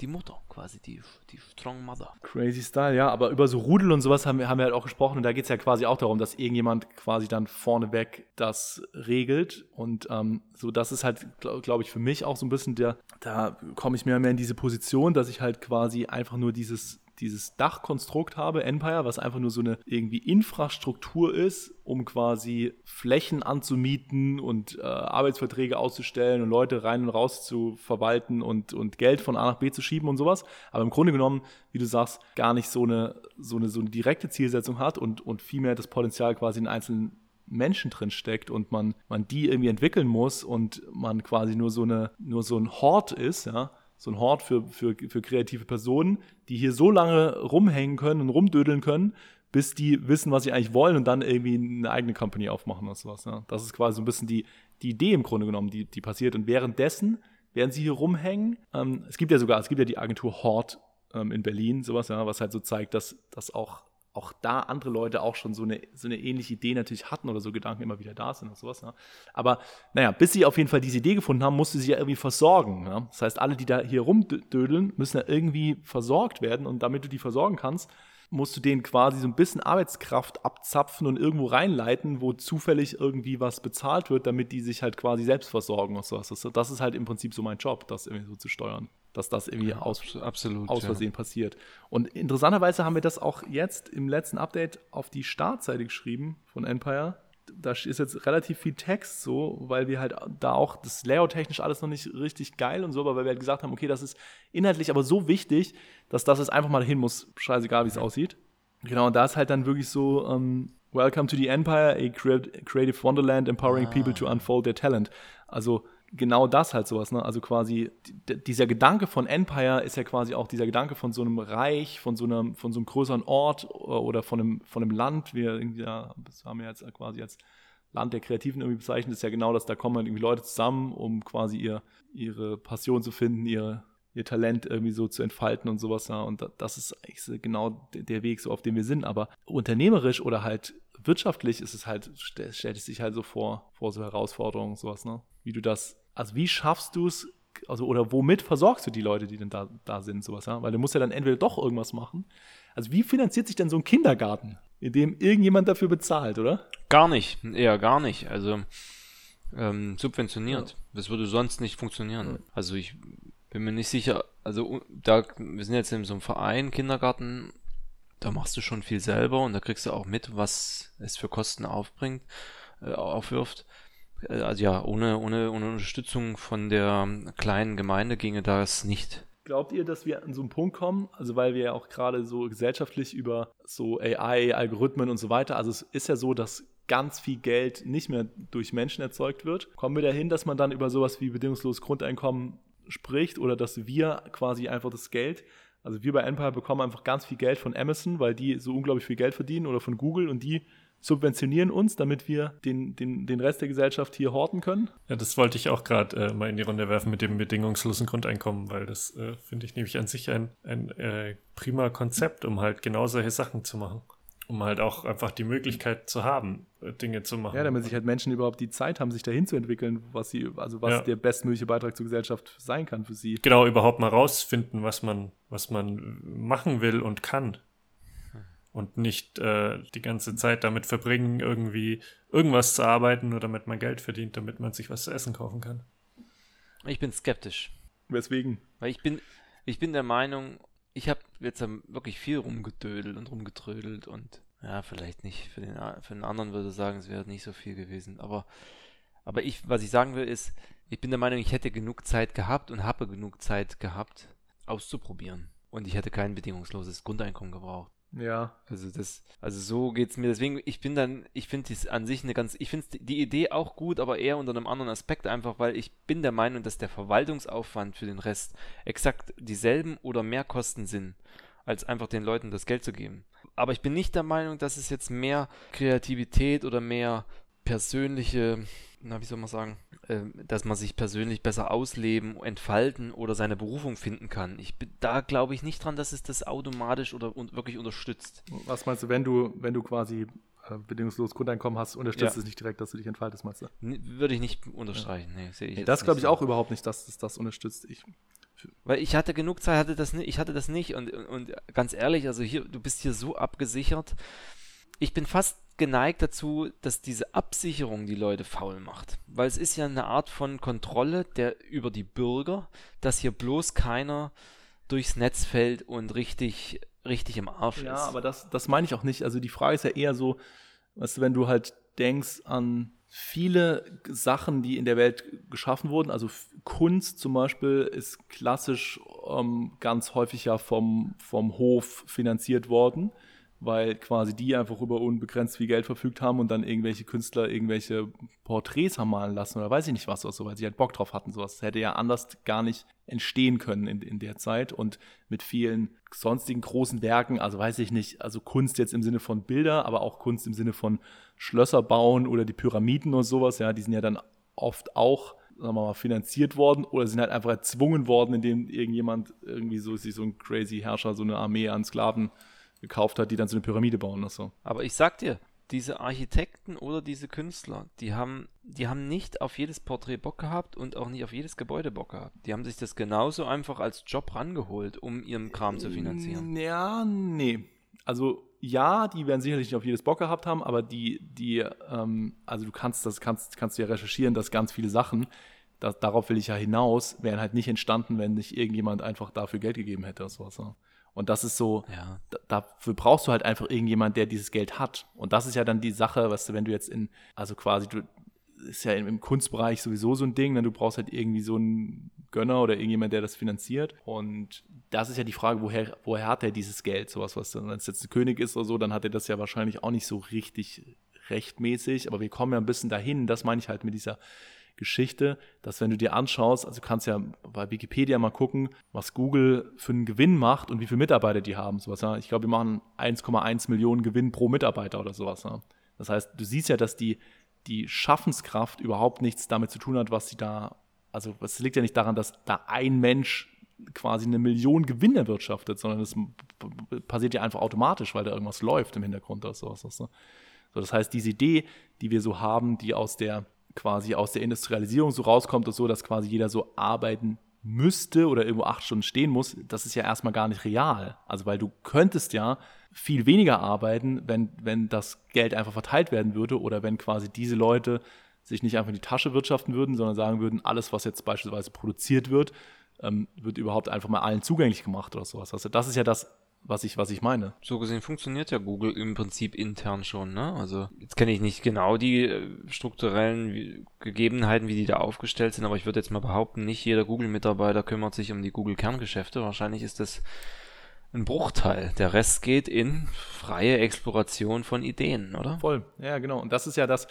die Mutter quasi, die, die Strong Mother. Crazy Style, ja, aber über so Rudel und sowas haben wir, haben wir halt auch gesprochen und da geht es ja quasi auch darum, dass irgendjemand quasi dann vorneweg das regelt und ähm, so, das ist halt, glaube glaub ich, für mich auch so ein bisschen der, da komme ich mehr und mehr in diese Position, dass ich halt quasi einfach nur dieses dieses Dachkonstrukt habe, Empire, was einfach nur so eine irgendwie Infrastruktur ist, um quasi Flächen anzumieten und äh, Arbeitsverträge auszustellen und Leute rein und raus zu verwalten und, und Geld von A nach B zu schieben und sowas. Aber im Grunde genommen, wie du sagst, gar nicht so eine, so eine, so eine direkte Zielsetzung hat und, und vielmehr das Potenzial quasi in einzelnen Menschen drin steckt und man, man die irgendwie entwickeln muss und man quasi nur so eine, nur so ein Hort ist, ja, so ein Hort für, für, für kreative Personen, die hier so lange rumhängen können und rumdödeln können, bis die wissen, was sie eigentlich wollen und dann irgendwie eine eigene Company aufmachen oder sowas. Ja. Das ist quasi so ein bisschen die, die Idee im Grunde genommen, die, die passiert. Und währenddessen, während sie hier rumhängen, ähm, es gibt ja sogar, es gibt ja die Agentur Hort ähm, in Berlin, sowas, ja, was halt so zeigt, dass, dass auch auch da andere Leute auch schon so eine, so eine ähnliche Idee natürlich hatten oder so Gedanken immer wieder da sind und sowas. Ja. Aber naja, bis sie auf jeden Fall diese Idee gefunden haben, musste sie ja irgendwie versorgen. Ja. Das heißt, alle, die da hier rumdödeln, müssen ja irgendwie versorgt werden und damit du die versorgen kannst, musst du denen quasi so ein bisschen Arbeitskraft abzapfen und irgendwo reinleiten, wo zufällig irgendwie was bezahlt wird, damit die sich halt quasi selbst versorgen und sowas. Das ist halt im Prinzip so mein Job, das irgendwie so zu steuern dass das irgendwie aus, Absolut, aus Versehen ja. passiert. Und interessanterweise haben wir das auch jetzt im letzten Update auf die Startseite geschrieben von Empire. Da ist jetzt relativ viel Text so, weil wir halt da auch das Layout technisch alles noch nicht richtig geil und so, aber weil wir halt gesagt haben, okay, das ist inhaltlich aber so wichtig, dass das jetzt einfach mal hin muss, scheißegal, wie es aussieht. Genau, und da ist halt dann wirklich so, um, ähm, Welcome to the Empire, a creative wonderland empowering ah. people to unfold their talent. Also genau das halt sowas, ne? Also quasi dieser Gedanke von Empire ist ja quasi auch dieser Gedanke von so einem Reich, von so einem, von so einem größeren Ort oder von einem, von einem Land. Wir ja, das haben wir jetzt quasi als Land der Kreativen irgendwie bezeichnet, ist ja genau das, da kommen halt irgendwie Leute zusammen, um quasi ihr, ihre Passion zu finden, ihr, ihr Talent irgendwie so zu entfalten und sowas. Ja. Und das ist eigentlich genau der Weg, so auf dem wir sind. Aber unternehmerisch oder halt wirtschaftlich ist es halt, stellt es sich halt so vor, vor so Herausforderungen, sowas, ne? Wie du das also wie schaffst du es also oder womit versorgst du die Leute, die denn da, da sind, sowas, ja? Weil du musst ja dann entweder doch irgendwas machen. Also wie finanziert sich denn so ein Kindergarten, in dem irgendjemand dafür bezahlt, oder? Gar nicht, eher gar nicht. Also ähm, subventioniert. Ja. Das würde sonst nicht funktionieren. Ja. Also ich bin mir nicht sicher, also da, wir sind jetzt in so einem Verein, Kindergarten, da machst du schon viel selber und da kriegst du auch mit, was es für Kosten aufbringt, äh, aufwirft. Äh, also ja, ohne, ohne, ohne Unterstützung von der kleinen Gemeinde ginge das nicht. Glaubt ihr, dass wir an so einen Punkt kommen, also weil wir ja auch gerade so gesellschaftlich über so AI, Algorithmen und so weiter, also es ist ja so, dass ganz viel Geld nicht mehr durch Menschen erzeugt wird. Kommen wir dahin, dass man dann über sowas wie bedingungsloses Grundeinkommen spricht oder dass wir quasi einfach das Geld, also wir bei Empire bekommen einfach ganz viel Geld von Amazon, weil die so unglaublich viel Geld verdienen oder von Google und die subventionieren uns, damit wir den, den, den Rest der Gesellschaft hier horten können? Ja, das wollte ich auch gerade äh, mal in die Runde werfen mit dem bedingungslosen Grundeinkommen, weil das äh, finde ich nämlich an sich ein, ein äh, prima Konzept, um halt genau solche Sachen zu machen. Um halt auch einfach die Möglichkeit zu haben, äh, Dinge zu machen. Ja, damit sich halt Menschen überhaupt die Zeit haben, sich dahin zu entwickeln, was sie, also was ja. der bestmögliche Beitrag zur Gesellschaft sein kann für sie. Genau, überhaupt mal rausfinden, was man, was man machen will und kann und nicht äh, die ganze Zeit damit verbringen, irgendwie irgendwas zu arbeiten, nur damit man Geld verdient, damit man sich was zu essen kaufen kann. Ich bin skeptisch. Weswegen? Weil ich bin, ich bin der Meinung, ich habe jetzt wirklich viel rumgedödelt und rumgetrödelt und ja, vielleicht nicht. Für den, für den anderen würde ich sagen, es wäre nicht so viel gewesen. Aber, aber ich, was ich sagen will, ist, ich bin der Meinung, ich hätte genug Zeit gehabt und habe genug Zeit gehabt, auszuprobieren. Und ich hätte kein bedingungsloses Grundeinkommen gebraucht. Ja. Also das, also so geht's mir. Deswegen, ich bin dann, ich finde es an sich eine ganz, ich finde die Idee auch gut, aber eher unter einem anderen Aspekt einfach, weil ich bin der Meinung, dass der Verwaltungsaufwand für den Rest exakt dieselben oder mehr Kosten sind, als einfach den Leuten das Geld zu geben. Aber ich bin nicht der Meinung, dass es jetzt mehr Kreativität oder mehr persönliche, na, wie soll man sagen, äh, dass man sich persönlich besser ausleben, entfalten oder seine Berufung finden kann. Ich da glaube ich nicht dran, dass es das automatisch oder und wirklich unterstützt. Was meinst du, wenn du, wenn du quasi äh, bedingungslos Grundeinkommen hast, unterstützt ja. es nicht direkt, dass du dich entfaltest, meinst du? Würde ich nicht unterstreichen. Nee, sehe ich nee, das glaube ich so. auch überhaupt nicht, dass es das unterstützt. Ich, weil ich hatte genug Zeit, hatte das nicht, ich hatte das nicht und, und ganz ehrlich, also hier, du bist hier so abgesichert. Ich bin fast geneigt dazu, dass diese Absicherung die Leute faul macht. Weil es ist ja eine Art von Kontrolle der über die Bürger, dass hier bloß keiner durchs Netz fällt und richtig, richtig im Arsch ja, ist. Ja, aber das, das meine ich auch nicht. Also die Frage ist ja eher so, weißt du, wenn du halt denkst an viele Sachen, die in der Welt geschaffen wurden, also Kunst zum Beispiel ist klassisch ähm, ganz häufig ja vom, vom Hof finanziert worden weil quasi die einfach über unbegrenzt viel Geld verfügt haben und dann irgendwelche Künstler irgendwelche Porträts haben malen lassen oder weiß ich nicht was, so, weil sie halt Bock drauf hatten. Sowas das hätte ja anders gar nicht entstehen können in, in der Zeit und mit vielen sonstigen großen Werken, also weiß ich nicht, also Kunst jetzt im Sinne von Bilder, aber auch Kunst im Sinne von Schlösser bauen oder die Pyramiden und sowas, ja, die sind ja dann oft auch sagen wir mal, finanziert worden oder sind halt einfach erzwungen worden, indem irgendjemand irgendwie so sich so ein crazy Herrscher so eine Armee an Sklaven gekauft hat, die dann so eine Pyramide bauen oder so. Aber ich sag dir, diese Architekten oder diese Künstler, die haben, die haben nicht auf jedes Porträt Bock gehabt und auch nicht auf jedes Gebäude Bock gehabt. Die haben sich das genauso einfach als Job rangeholt, um ihren Kram zu finanzieren. Ja, nee. Also ja, die werden sicherlich nicht auf jedes Bock gehabt haben, aber die, die, ähm, also du kannst das, kannst, kannst du ja recherchieren, dass ganz viele Sachen, das, darauf will ich ja hinaus, wären halt nicht entstanden, wenn nicht irgendjemand einfach dafür Geld gegeben hätte oder sowas. Ja. Und das ist so, ja. dafür brauchst du halt einfach irgendjemand, der dieses Geld hat. Und das ist ja dann die Sache, was du, wenn du jetzt in, also quasi, du ist ja im, Kunstbereich sowieso so ein Ding, ne? du brauchst halt irgendwie so einen Gönner oder irgendjemand, der das finanziert. Und das ist ja die Frage, woher, woher hat er dieses Geld? Sowas, was dann, wenn es jetzt ein König ist oder so, dann hat er das ja wahrscheinlich auch nicht so richtig rechtmäßig. Aber wir kommen ja ein bisschen dahin, das meine ich halt mit dieser Geschichte, dass wenn du dir anschaust, also du kannst ja bei Wikipedia mal gucken, was Google für einen Gewinn macht und wie viele Mitarbeiter die haben. Sowas, ja. Ich glaube, die machen 1,1 Millionen Gewinn pro Mitarbeiter oder sowas. Ja. Das heißt, du siehst ja, dass die, die Schaffenskraft überhaupt nichts damit zu tun hat, was sie da, also es liegt ja nicht daran, dass da ein Mensch quasi eine Million Gewinn erwirtschaftet, sondern das passiert ja einfach automatisch, weil da irgendwas läuft im Hintergrund oder sowas. So, das heißt, diese Idee, die wir so haben, die aus der quasi aus der Industrialisierung so rauskommt und so, dass quasi jeder so arbeiten müsste oder irgendwo acht Stunden stehen muss, das ist ja erstmal gar nicht real. Also weil du könntest ja viel weniger arbeiten, wenn, wenn das Geld einfach verteilt werden würde oder wenn quasi diese Leute sich nicht einfach in die Tasche wirtschaften würden, sondern sagen würden, alles, was jetzt beispielsweise produziert wird, ähm, wird überhaupt einfach mal allen zugänglich gemacht oder sowas. Also das ist ja das, was ich, was ich meine. So gesehen funktioniert ja Google im Prinzip intern schon, ne? Also jetzt kenne ich nicht genau die äh, strukturellen Gegebenheiten, wie die da aufgestellt sind, aber ich würde jetzt mal behaupten, nicht jeder Google-Mitarbeiter kümmert sich um die Google-Kerngeschäfte. Wahrscheinlich ist das ein Bruchteil. Der Rest geht in freie Exploration von Ideen, oder? Voll, ja, genau. Und das ist ja das,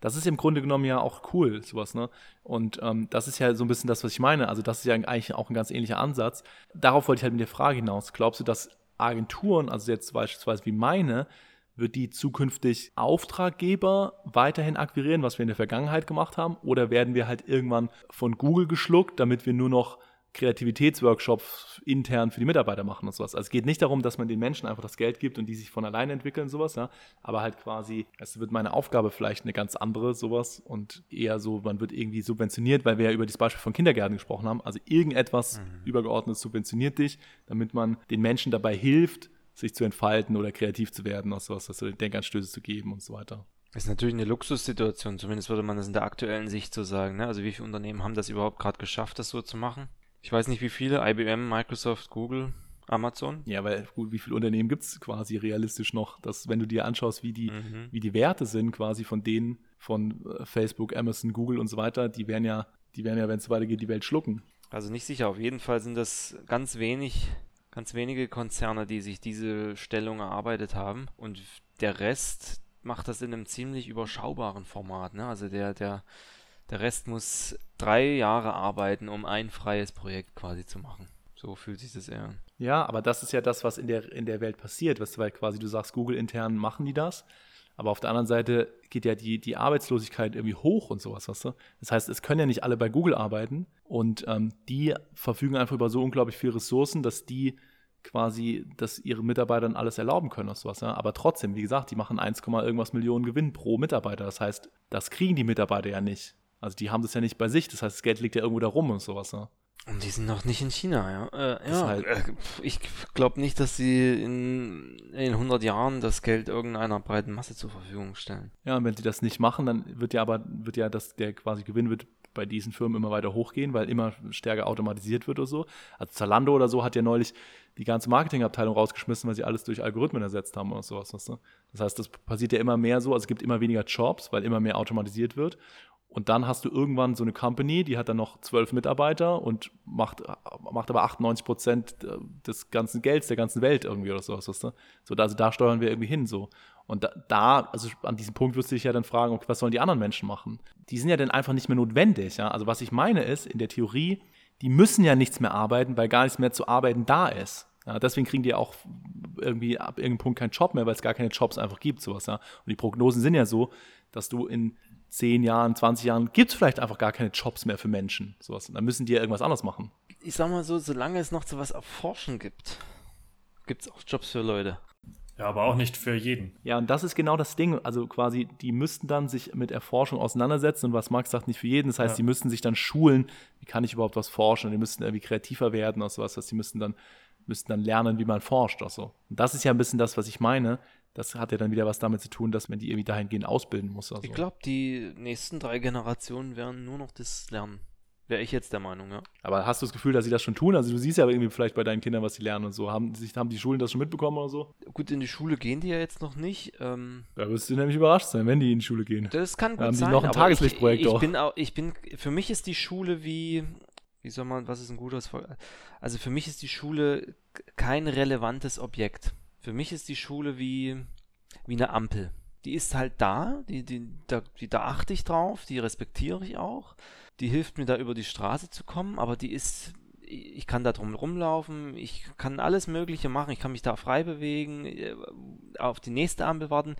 das ist im Grunde genommen ja auch cool, sowas, ne? Und ähm, das ist ja so ein bisschen das, was ich meine. Also, das ist ja eigentlich auch ein ganz ähnlicher Ansatz. Darauf wollte ich halt mit der Frage hinaus. Glaubst du, dass Agenturen, also jetzt beispielsweise wie meine, wird die zukünftig Auftraggeber weiterhin akquirieren, was wir in der Vergangenheit gemacht haben? Oder werden wir halt irgendwann von Google geschluckt, damit wir nur noch Kreativitätsworkshops intern für die Mitarbeiter machen und sowas. Also es geht nicht darum, dass man den Menschen einfach das Geld gibt und die sich von alleine entwickeln und sowas, ja. Aber halt quasi, es wird meine Aufgabe vielleicht eine ganz andere, sowas und eher so, man wird irgendwie subventioniert, weil wir ja über das Beispiel von Kindergärten gesprochen haben. Also irgendetwas mhm. übergeordnet subventioniert dich, damit man den Menschen dabei hilft, sich zu entfalten oder kreativ zu werden und sowas, also Denkanstöße zu geben und so weiter. Das ist natürlich eine Luxussituation, zumindest würde man das in der aktuellen Sicht so sagen. Ne? Also wie viele Unternehmen haben das überhaupt gerade geschafft, das so zu machen? Ich weiß nicht wie viele, IBM, Microsoft, Google, Amazon. Ja, weil gut, wie viele Unternehmen gibt es quasi realistisch noch, dass wenn du dir anschaust, wie die, mhm. wie die Werte sind, quasi von denen, von äh, Facebook, Amazon, Google und so weiter, die werden ja, die werden ja, wenn es weitergeht, die Welt schlucken. Also nicht sicher, auf jeden Fall sind das ganz wenig, ganz wenige Konzerne, die sich diese Stellung erarbeitet haben. Und der Rest macht das in einem ziemlich überschaubaren Format. Ne? Also der, der der Rest muss drei Jahre arbeiten, um ein freies Projekt quasi zu machen. So fühlt sich das eher an. Ja, aber das ist ja das, was in der, in der Welt passiert, was weil quasi du sagst, Google intern machen die das. Aber auf der anderen Seite geht ja die, die Arbeitslosigkeit irgendwie hoch und sowas, weißt du? Das heißt, es können ja nicht alle bei Google arbeiten und ähm, die verfügen einfach über so unglaublich viele Ressourcen, dass die quasi, dass ihre Mitarbeitern alles erlauben können und sowas. Ja? Aber trotzdem, wie gesagt, die machen 1, irgendwas Millionen Gewinn pro Mitarbeiter. Das heißt, das kriegen die Mitarbeiter ja nicht. Also die haben das ja nicht bei sich, das heißt, das Geld liegt ja irgendwo da rum und sowas. Ne? Und die sind noch nicht in China, ja. Äh, ja, halt äh, ich glaube nicht, dass sie in, in 100 Jahren das Geld irgendeiner breiten Masse zur Verfügung stellen. Ja, und wenn sie das nicht machen, dann wird ja aber, wird ja das, der quasi Gewinn wird bei diesen Firmen immer weiter hochgehen, weil immer stärker automatisiert wird oder so. Also Zalando oder so hat ja neulich die ganze Marketingabteilung rausgeschmissen, weil sie alles durch Algorithmen ersetzt haben oder sowas. Weißt du? Das heißt, das passiert ja immer mehr so, also es gibt immer weniger Jobs, weil immer mehr automatisiert wird. Und dann hast du irgendwann so eine Company, die hat dann noch zwölf Mitarbeiter und macht, macht aber 98 Prozent des ganzen Gelds der ganzen Welt irgendwie oder sowas. Weißt du? so also da steuern wir irgendwie hin so. Und da, da, also an diesem Punkt wirst du dich ja dann fragen, okay, was sollen die anderen Menschen machen? Die sind ja dann einfach nicht mehr notwendig. Ja? Also was ich meine ist, in der Theorie, die müssen ja nichts mehr arbeiten, weil gar nichts mehr zu arbeiten da ist. Ja, deswegen kriegen die auch irgendwie ab irgendeinem Punkt keinen Job mehr, weil es gar keine Jobs einfach gibt, sowas, ja. Und die Prognosen sind ja so, dass du in 10 Jahren, 20 Jahren gibt es vielleicht einfach gar keine Jobs mehr für Menschen. Sowas. Dann müssen die ja irgendwas anderes machen. Ich sag mal so, solange es noch zu was erforschen gibt, gibt es auch Jobs für Leute. Ja, aber auch nicht für jeden. Ja, und das ist genau das Ding. Also quasi, die müssten dann sich mit Erforschung auseinandersetzen und was Max sagt, nicht für jeden. Das heißt, ja. die müssten sich dann schulen, wie kann ich überhaupt was forschen? Und die müssten irgendwie kreativer werden oder sowas. Das die müssten dann, müssten dann lernen, wie man forscht. Oder so. Und das ist ja ein bisschen das, was ich meine das hat ja dann wieder was damit zu tun, dass man die irgendwie dahingehend ausbilden muss. Also. Ich glaube, die nächsten drei Generationen werden nur noch das lernen. Wäre ich jetzt der Meinung, ja. Aber hast du das Gefühl, dass sie das schon tun? Also du siehst ja irgendwie vielleicht bei deinen Kindern, was sie lernen und so. Haben, haben die Schulen das schon mitbekommen oder so? Gut, in die Schule gehen die ja jetzt noch nicht. Ähm, da wirst du nämlich überrascht sein, wenn die in die Schule gehen. Das kann gut haben sein. Haben die noch ein Tageslichtprojekt ich, ich, ich bin auch, ich bin, für mich ist die Schule wie, wie soll man, was ist ein gutes, also für mich ist die Schule kein relevantes Objekt. Für mich ist die Schule wie, wie eine Ampel. Die ist halt da, die, die, da, die, da achte ich drauf, die respektiere ich auch. Die hilft mir da über die Straße zu kommen, aber die ist, ich kann da drum rumlaufen, ich kann alles Mögliche machen, ich kann mich da frei bewegen, äh, auf die nächste Ampel warten.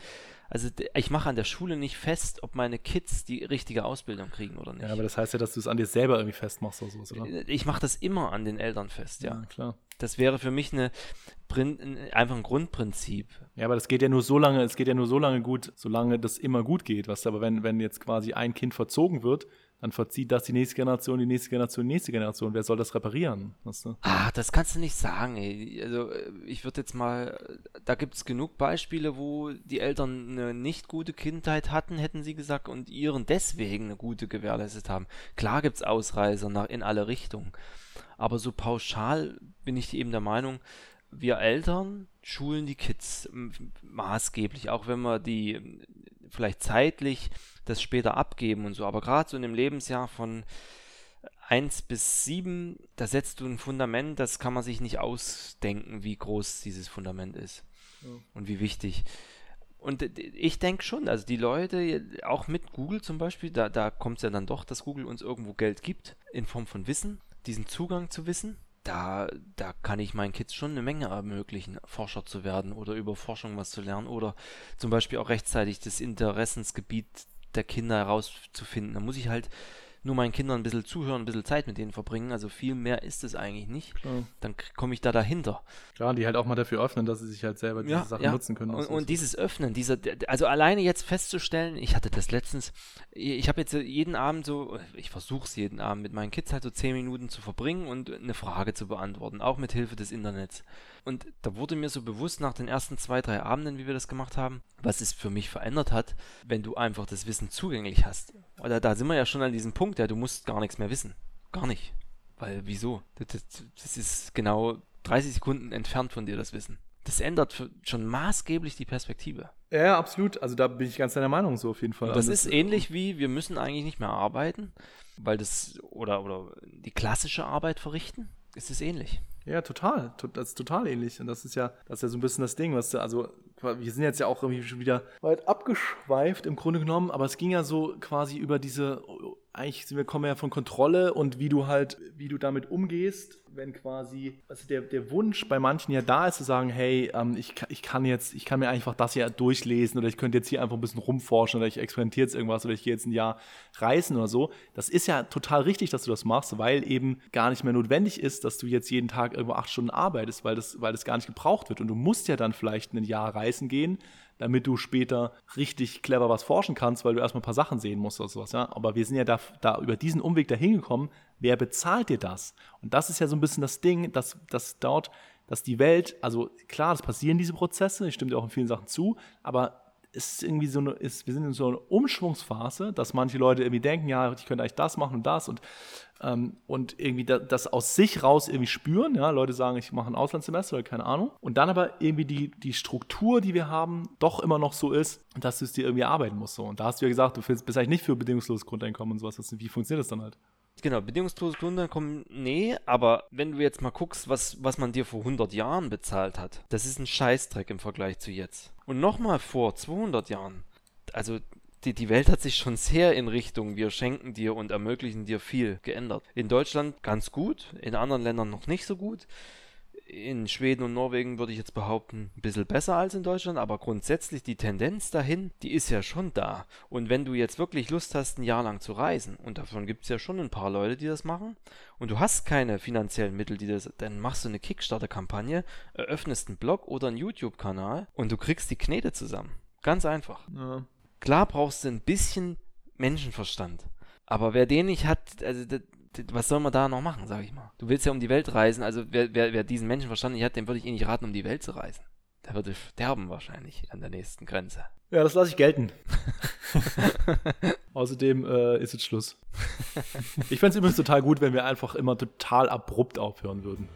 Also ich mache an der Schule nicht fest, ob meine Kids die richtige Ausbildung kriegen oder nicht. Ja, aber das heißt ja, dass du es an dir selber irgendwie festmachst oder so, oder? Äh, ich mache das immer an den Eltern fest, ja. Ja, klar. Das wäre für mich eine, einfach ein Grundprinzip. Ja, aber das geht ja nur so lange, es geht ja nur so lange gut, solange das immer gut geht, was aber wenn, wenn jetzt quasi ein Kind verzogen wird, dann verzieht das die nächste Generation, die nächste Generation, die nächste Generation. Wer soll das reparieren? Weißt du? Ah, das kannst du nicht sagen, ey. Also, äh, ich würde jetzt mal, da gibt es genug Beispiele, wo die Eltern eine nicht gute Kindheit hatten, hätten sie gesagt, und ihren deswegen eine gute gewährleistet haben. Klar gibt es Ausreißer nach, in alle Richtungen. Aber so pauschal bin ich eben der Meinung, wir Eltern schulen die Kids maßgeblich, auch wenn wir die vielleicht zeitlich das später abgeben und so. Aber gerade so in dem Lebensjahr von 1 bis 7, da setzt du ein Fundament, das kann man sich nicht ausdenken, wie groß dieses Fundament ist ja. und wie wichtig. Und ich denke schon, also die Leute, auch mit Google zum Beispiel, da, da kommt es ja dann doch, dass Google uns irgendwo Geld gibt, in Form von Wissen, diesen Zugang zu Wissen. Da, da kann ich meinen Kids schon eine Menge ermöglichen, Forscher zu werden oder über Forschung was zu lernen oder zum Beispiel auch rechtzeitig das Interessensgebiet der Kinder herauszufinden. Da muss ich halt nur meinen Kindern ein bisschen zuhören, ein bisschen Zeit mit denen verbringen. Also viel mehr ist es eigentlich nicht. Klar. Dann komme ich da dahinter. Klar, die halt auch mal dafür öffnen, dass sie sich halt selber diese ja, Sachen ja. nutzen können. Und, und, dieses Öffnen, dieser, also alleine jetzt festzustellen, ich hatte das letztens, ich habe jetzt jeden Abend so, ich versuche es jeden Abend mit meinen Kids halt so zehn Minuten zu verbringen und eine Frage zu beantworten, auch mit Hilfe des Internets. Und da wurde mir so bewusst nach den ersten zwei, drei Abenden, wie wir das gemacht haben, was es für mich verändert hat, wenn du einfach das Wissen zugänglich hast. Oder da sind wir ja schon an diesem Punkt, ja, du musst gar nichts mehr wissen. Gar nicht. Weil, wieso? Das, das, das ist genau 30 Sekunden entfernt von dir, das Wissen. Das ändert schon maßgeblich die Perspektive. Ja, absolut. Also da bin ich ganz deiner Meinung so auf jeden Fall. Und das also ist ähnlich wie, wir müssen eigentlich nicht mehr arbeiten, weil das, oder, oder die klassische Arbeit verrichten, ist es ähnlich. Ja, total. Das ist total ähnlich. Und das ist ja, das ist ja so ein bisschen das Ding, was du, also wir sind jetzt ja auch irgendwie schon wieder weit abgeschweift im Grunde genommen, aber es ging ja so quasi über diese, eigentlich sind wir kommen ja von Kontrolle und wie du halt, wie du damit umgehst, wenn quasi, also der, der Wunsch bei manchen ja da ist zu sagen, hey, ähm, ich, ich kann jetzt, ich kann mir einfach das hier durchlesen oder ich könnte jetzt hier einfach ein bisschen rumforschen oder ich experimentiere jetzt irgendwas oder ich gehe jetzt ein Jahr reisen oder so. Das ist ja total richtig, dass du das machst, weil eben gar nicht mehr notwendig ist, dass du jetzt jeden Tag irgendwo acht Stunden arbeitest, weil das, weil das gar nicht gebraucht wird und du musst ja dann vielleicht ein Jahr reisen Reisen gehen, damit du später richtig clever was forschen kannst, weil du erstmal ein paar Sachen sehen musst oder sowas. Ja? Aber wir sind ja da, da über diesen Umweg dahin gekommen. Wer bezahlt dir das? Und das ist ja so ein bisschen das Ding, dass, dass dort, dass die Welt, also klar, es passieren diese Prozesse, ich stimme dir auch in vielen Sachen zu, aber ist irgendwie so eine, ist, wir sind in so einer Umschwungsphase, dass manche Leute irgendwie denken, ja, ich könnte eigentlich das machen und das und ähm, und irgendwie da, das aus sich raus irgendwie spüren. Ja? Leute sagen, ich mache ein Auslandssemester oder keine Ahnung. Und dann aber irgendwie die, die Struktur, die wir haben, doch immer noch so ist, dass du es dir irgendwie arbeiten musst. So. Und da hast du ja gesagt, du bist eigentlich nicht für bedingungsloses Grundeinkommen und sowas. Wie funktioniert das dann halt? Genau, bedingungsloses Grundeinkommen, nee, aber wenn du jetzt mal guckst, was, was man dir vor 100 Jahren bezahlt hat, das ist ein Scheißdreck im Vergleich zu jetzt. Und nochmal vor 200 Jahren, also die, die Welt hat sich schon sehr in Richtung wir schenken dir und ermöglichen dir viel geändert. In Deutschland ganz gut, in anderen Ländern noch nicht so gut. In Schweden und Norwegen würde ich jetzt behaupten, ein bisschen besser als in Deutschland, aber grundsätzlich die Tendenz dahin, die ist ja schon da. Und wenn du jetzt wirklich Lust hast, ein Jahr lang zu reisen, und davon gibt es ja schon ein paar Leute, die das machen, und du hast keine finanziellen Mittel, die das, dann machst du eine Kickstarter-Kampagne, eröffnest einen Blog oder einen YouTube-Kanal und du kriegst die Knete zusammen. Ganz einfach. Ja. Klar brauchst du ein bisschen Menschenverstand. Aber wer den nicht hat, also das, was soll man da noch machen, sag ich mal? Du willst ja um die Welt reisen, also wer, wer, wer diesen Menschenverstand nicht hat, dem würde ich eh nicht raten, um die Welt zu reisen. Der würde sterben wahrscheinlich an der nächsten Grenze. Ja, das lasse ich gelten. *laughs* Außerdem äh, ist jetzt Schluss. *laughs* Ich fände es übrigens total gut, wenn wir einfach immer total abrupt aufhören würden.